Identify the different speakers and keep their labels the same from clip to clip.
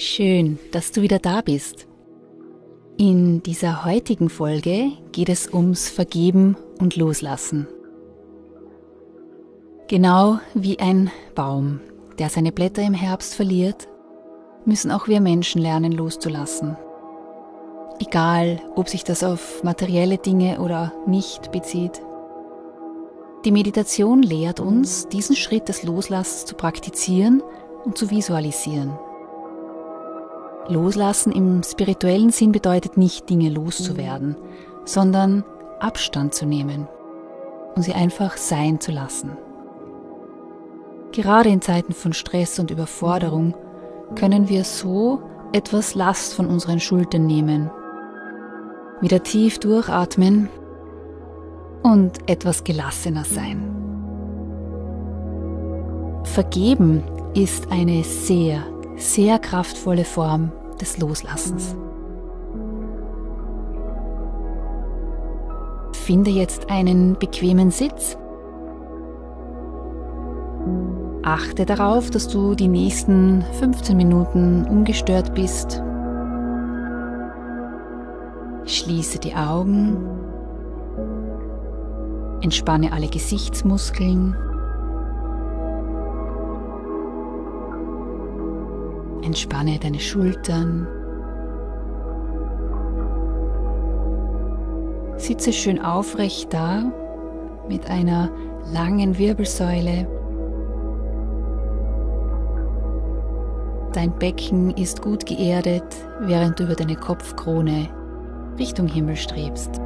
Speaker 1: Schön, dass du wieder da bist. In dieser heutigen Folge geht es ums Vergeben und Loslassen. Genau wie ein Baum, der seine Blätter im Herbst verliert, müssen auch wir Menschen lernen loszulassen. Egal, ob sich das auf materielle Dinge oder nicht bezieht. Die Meditation lehrt uns, diesen Schritt des Loslassens zu praktizieren und zu visualisieren. Loslassen im spirituellen Sinn bedeutet nicht, Dinge loszuwerden, sondern Abstand zu nehmen und sie einfach sein zu lassen. Gerade in Zeiten von Stress und Überforderung können wir so etwas Last von unseren Schultern nehmen, wieder tief durchatmen und etwas gelassener sein. Vergeben ist eine sehr, sehr kraftvolle Form des Loslassens. Finde jetzt einen bequemen Sitz. Achte darauf, dass du die nächsten 15 Minuten ungestört bist. Schließe die Augen. Entspanne alle Gesichtsmuskeln. Entspanne deine Schultern. Sitze schön aufrecht da mit einer langen Wirbelsäule. Dein Becken ist gut geerdet, während du über deine Kopfkrone Richtung Himmel strebst.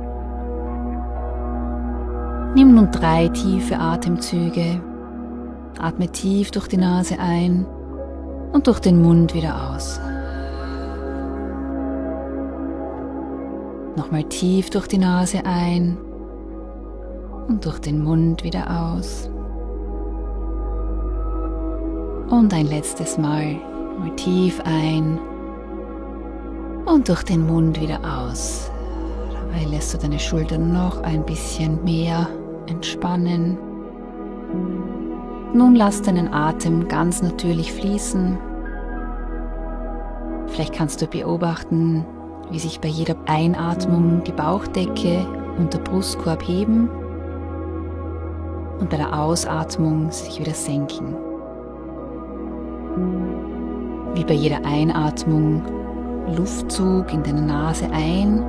Speaker 1: Nimm nun drei tiefe Atemzüge. Atme tief durch die Nase ein und durch den Mund wieder aus. Nochmal tief durch die Nase ein und durch den Mund wieder aus. Und ein letztes Mal, mal tief ein und durch den Mund wieder aus. Dabei lässt du deine Schultern noch ein bisschen mehr entspannen. Nun lass deinen Atem ganz natürlich fließen. Vielleicht kannst du beobachten, wie sich bei jeder Einatmung die Bauchdecke und der Brustkorb heben und bei der Ausatmung sich wieder senken. Wie bei jeder Einatmung Luftzug in deine Nase ein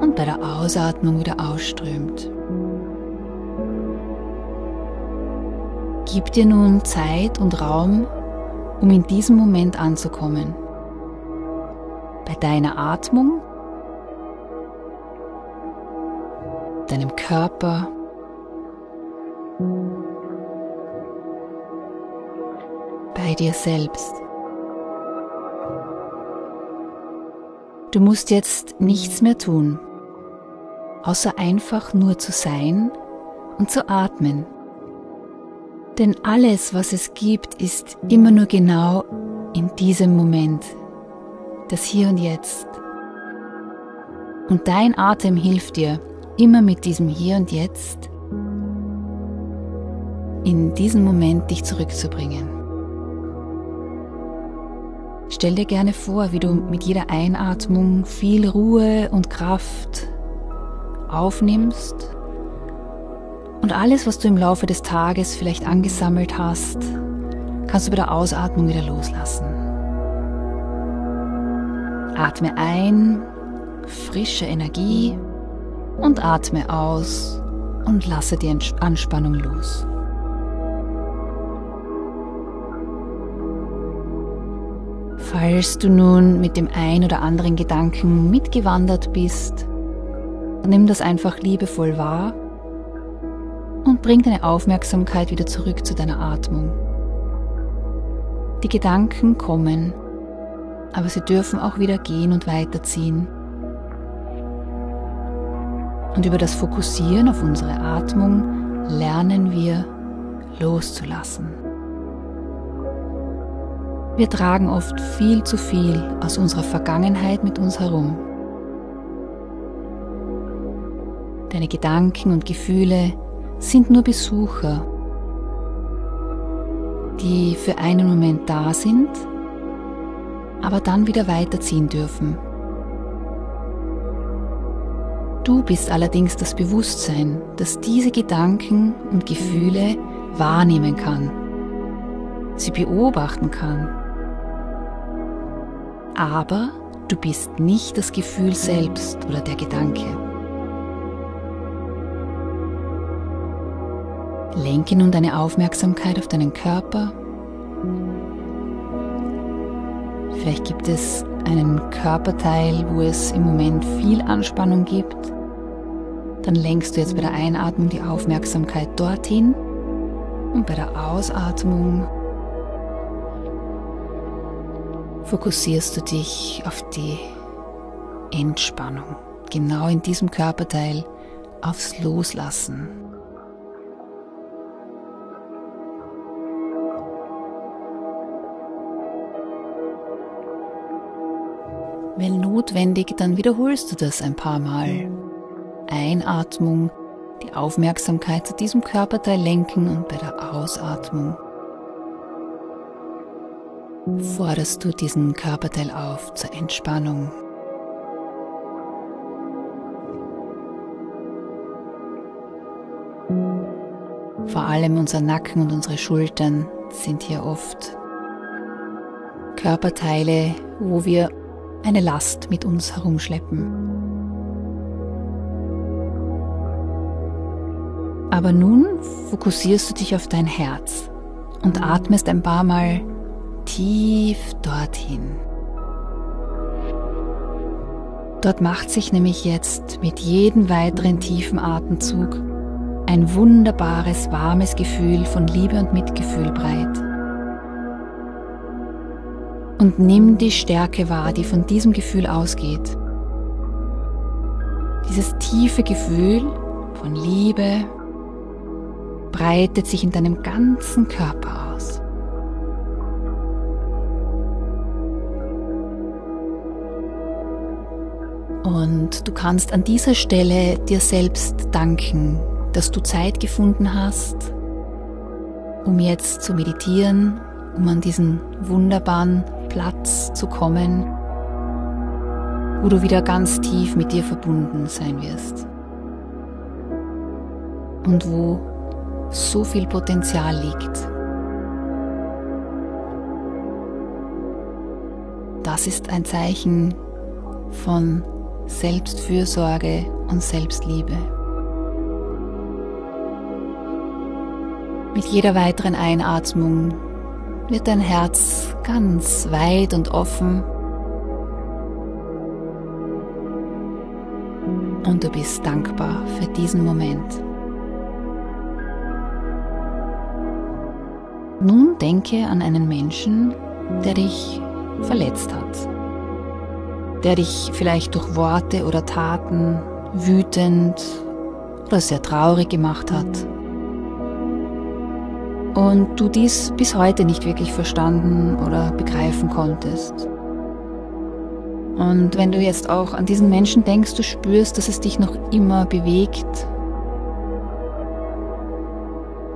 Speaker 1: und bei der Ausatmung wieder ausströmt. Gib dir nun Zeit und Raum, um in diesem Moment anzukommen. Bei deiner Atmung, deinem Körper, bei dir selbst. Du musst jetzt nichts mehr tun, außer einfach nur zu sein und zu atmen. Denn alles, was es gibt, ist immer nur genau in diesem Moment, das Hier und Jetzt. Und dein Atem hilft dir, immer mit diesem Hier und Jetzt in diesen Moment dich zurückzubringen. Stell dir gerne vor, wie du mit jeder Einatmung viel Ruhe und Kraft aufnimmst und alles, was du im Laufe des Tages vielleicht angesammelt hast, kannst du bei der Ausatmung wieder loslassen. Atme ein, frische Energie und atme aus und lasse die Anspannung los. Falls du nun mit dem ein oder anderen Gedanken mitgewandert bist, nimm das einfach liebevoll wahr und bring deine Aufmerksamkeit wieder zurück zu deiner Atmung. Die Gedanken kommen, aber sie dürfen auch wieder gehen und weiterziehen. Und über das Fokussieren auf unsere Atmung lernen wir loszulassen. Wir tragen oft viel zu viel aus unserer Vergangenheit mit uns herum. Deine Gedanken und Gefühle sind nur Besucher, die für einen Moment da sind, aber dann wieder weiterziehen dürfen. Du bist allerdings das Bewusstsein, das diese Gedanken und Gefühle wahrnehmen kann, sie beobachten kann aber du bist nicht das Gefühl selbst oder der Gedanke. Lenke nun deine Aufmerksamkeit auf deinen Körper. Vielleicht gibt es einen Körperteil, wo es im Moment viel Anspannung gibt. Dann lenkst du jetzt bei der Einatmung die Aufmerksamkeit dorthin und bei der Ausatmung fokussierst du dich auf die Entspannung, genau in diesem Körperteil aufs Loslassen. Wenn notwendig, dann wiederholst du das ein paar Mal. Einatmung, die Aufmerksamkeit zu diesem Körperteil lenken und bei der Ausatmung forderst du diesen Körperteil auf zur Entspannung. Vor allem unser Nacken und unsere Schultern sind hier oft Körperteile, wo wir eine Last mit uns herumschleppen. Aber nun fokussierst du dich auf dein Herz und atmest ein paar Mal tief dorthin. Dort macht sich nämlich jetzt mit jedem weiteren tiefen Atemzug ein wunderbares, warmes Gefühl von Liebe und Mitgefühl breit. Und nimm die Stärke wahr, die von diesem Gefühl ausgeht. Dieses tiefe Gefühl von Liebe breitet sich in deinem ganzen Körper aus. Und du kannst an dieser Stelle dir selbst danken, dass du Zeit gefunden hast, um jetzt zu meditieren, um an diesen wunderbaren Platz zu kommen, wo du wieder ganz tief mit dir verbunden sein wirst. Und wo so viel Potenzial liegt. Das ist ein Zeichen von Selbstfürsorge und Selbstliebe. Mit jeder weiteren Einatmung wird dein Herz ganz weit und offen und du bist dankbar für diesen Moment. Nun denke an einen Menschen, der dich verletzt hat der dich vielleicht durch Worte oder Taten wütend oder sehr traurig gemacht hat. Und du dies bis heute nicht wirklich verstanden oder begreifen konntest. Und wenn du jetzt auch an diesen Menschen denkst, du spürst, dass es dich noch immer bewegt,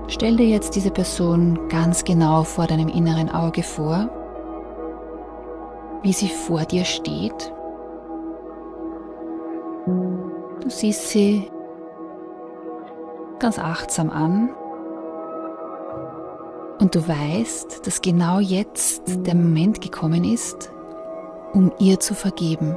Speaker 1: stell dir jetzt diese Person ganz genau vor deinem inneren Auge vor, wie sie vor dir steht. Du siehst sie ganz achtsam an und du weißt, dass genau jetzt der Moment gekommen ist, um ihr zu vergeben.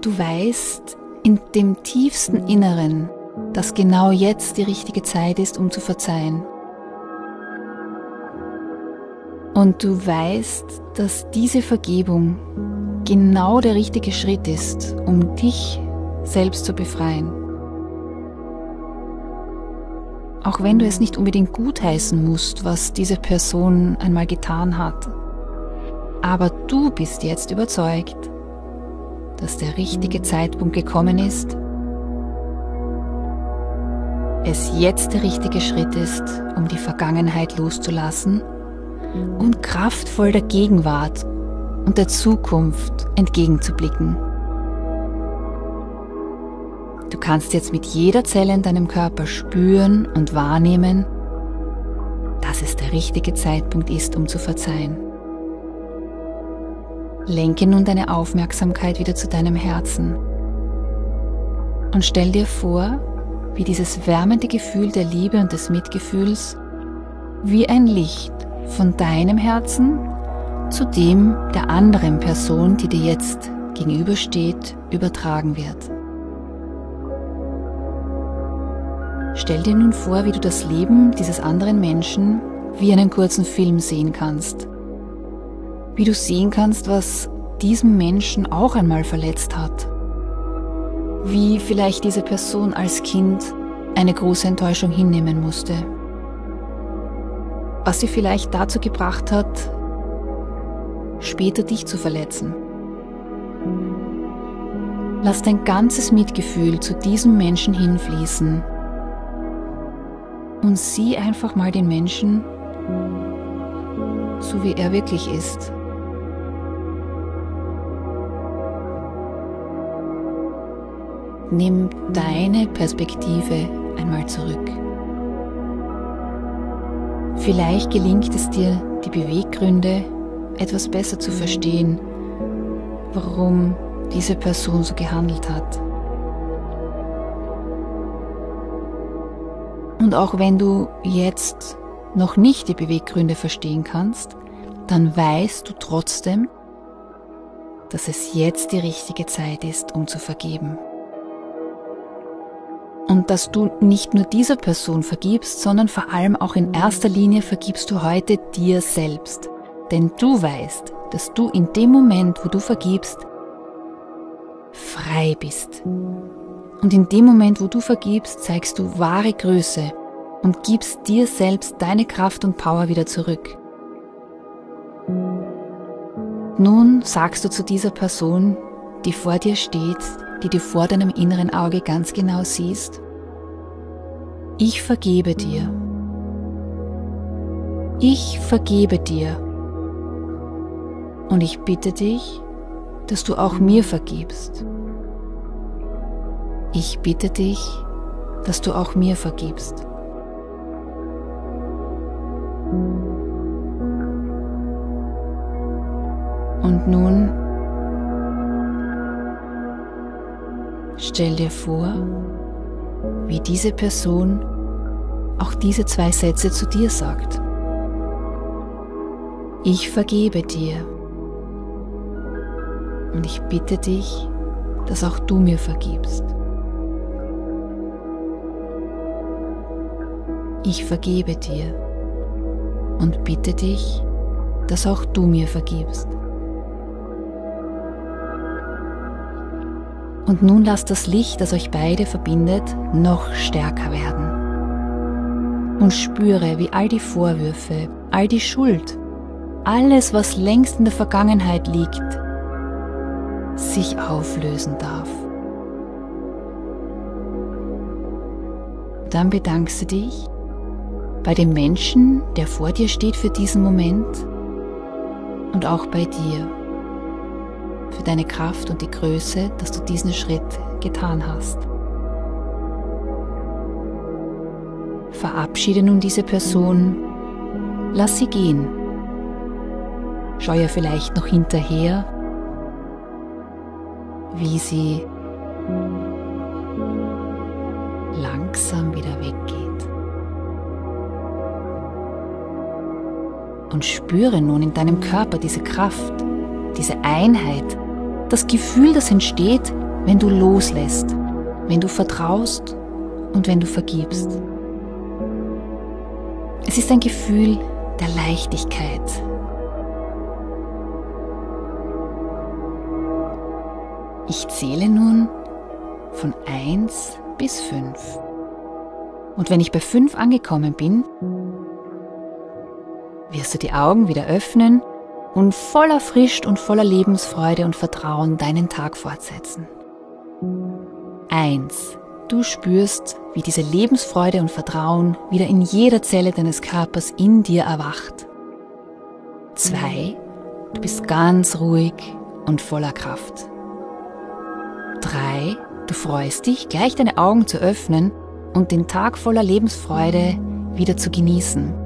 Speaker 1: Du weißt in dem tiefsten Inneren, dass genau jetzt die richtige Zeit ist, um zu verzeihen. Und du weißt, dass diese Vergebung genau der richtige Schritt ist, um dich selbst zu befreien. Auch wenn du es nicht unbedingt gutheißen musst, was diese Person einmal getan hat. Aber du bist jetzt überzeugt, dass der richtige Zeitpunkt gekommen ist, es jetzt der richtige Schritt ist, um die Vergangenheit loszulassen und kraftvoll der Gegenwart und der Zukunft entgegenzublicken. Du kannst jetzt mit jeder Zelle in deinem Körper spüren und wahrnehmen, dass es der richtige Zeitpunkt ist, um zu verzeihen. Lenke nun deine Aufmerksamkeit wieder zu deinem Herzen und stell dir vor, wie dieses wärmende Gefühl der Liebe und des Mitgefühls wie ein Licht von deinem Herzen zu dem der anderen Person, die dir jetzt gegenübersteht, übertragen wird. Stell dir nun vor, wie du das Leben dieses anderen Menschen wie einen kurzen Film sehen kannst wie du sehen kannst, was diesen Menschen auch einmal verletzt hat. Wie vielleicht diese Person als Kind eine große Enttäuschung hinnehmen musste. Was sie vielleicht dazu gebracht hat, später dich zu verletzen. Lass dein ganzes Mitgefühl zu diesem Menschen hinfließen und sieh einfach mal den Menschen so, wie er wirklich ist. Nimm deine Perspektive einmal zurück. Vielleicht gelingt es dir, die Beweggründe etwas besser zu verstehen, warum diese Person so gehandelt hat. Und auch wenn du jetzt noch nicht die Beweggründe verstehen kannst, dann weißt du trotzdem, dass es jetzt die richtige Zeit ist, um zu vergeben und dass du nicht nur dieser Person vergibst, sondern vor allem auch in erster Linie vergibst du heute dir selbst. Denn du weißt, dass du in dem Moment, wo du vergibst, frei bist. Und in dem Moment, wo du vergibst, zeigst du wahre Größe und gibst dir selbst deine Kraft und Power wieder zurück. Nun sagst du zu dieser Person, die vor dir steht, die du vor deinem inneren Auge ganz genau siehst? Ich vergebe dir. Ich vergebe dir. Und ich bitte dich, dass du auch mir vergibst. Ich bitte dich, dass du auch mir vergibst. Und nun Stell dir vor, wie diese Person auch diese zwei Sätze zu dir sagt. Ich vergebe dir und ich bitte dich, dass auch du mir vergibst. Ich vergebe dir und bitte dich, dass auch du mir vergibst. Und nun lasst das Licht, das euch beide verbindet, noch stärker werden. Und spüre, wie all die Vorwürfe, all die Schuld, alles, was längst in der Vergangenheit liegt, sich auflösen darf. Dann bedankst du dich bei dem Menschen, der vor dir steht für diesen Moment und auch bei dir für deine Kraft und die Größe, dass du diesen Schritt getan hast. Verabschiede nun diese Person, lass sie gehen. Schau ihr vielleicht noch hinterher, wie sie langsam wieder weggeht. Und spüre nun in deinem Körper diese Kraft, diese Einheit, das Gefühl, das entsteht, wenn du loslässt, wenn du vertraust und wenn du vergibst. Es ist ein Gefühl der Leichtigkeit. Ich zähle nun von 1 bis 5. Und wenn ich bei 5 angekommen bin, wirst du die Augen wieder öffnen und voller Frisch und voller Lebensfreude und Vertrauen deinen Tag fortsetzen. 1. Du spürst, wie diese Lebensfreude und Vertrauen wieder in jeder Zelle deines Körpers in dir erwacht. 2. Du bist ganz ruhig und voller Kraft. 3. Du freust dich, gleich deine Augen zu öffnen und den Tag voller Lebensfreude wieder zu genießen.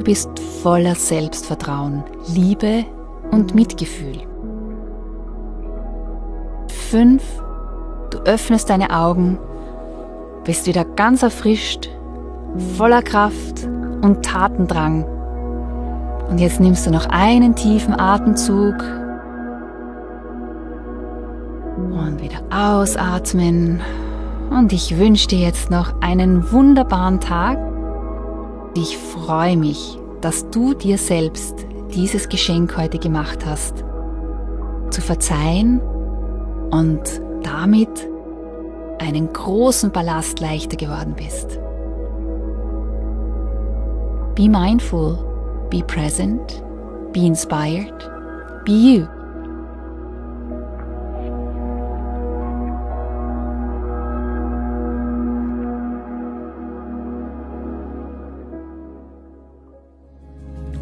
Speaker 1: 4. Du bist voller Selbstvertrauen, Liebe und Mitgefühl. 5. Du öffnest deine Augen, bist wieder ganz erfrischt, voller Kraft und Tatendrang. Und jetzt nimmst du noch einen tiefen Atemzug und wieder ausatmen. Und ich wünsche dir jetzt noch einen wunderbaren Tag. Ich freue mich, dass du dir selbst dieses Geschenk heute gemacht hast. Zu verzeihen und damit einen großen Ballast leichter geworden bist. Be mindful, be present, be inspired, be you.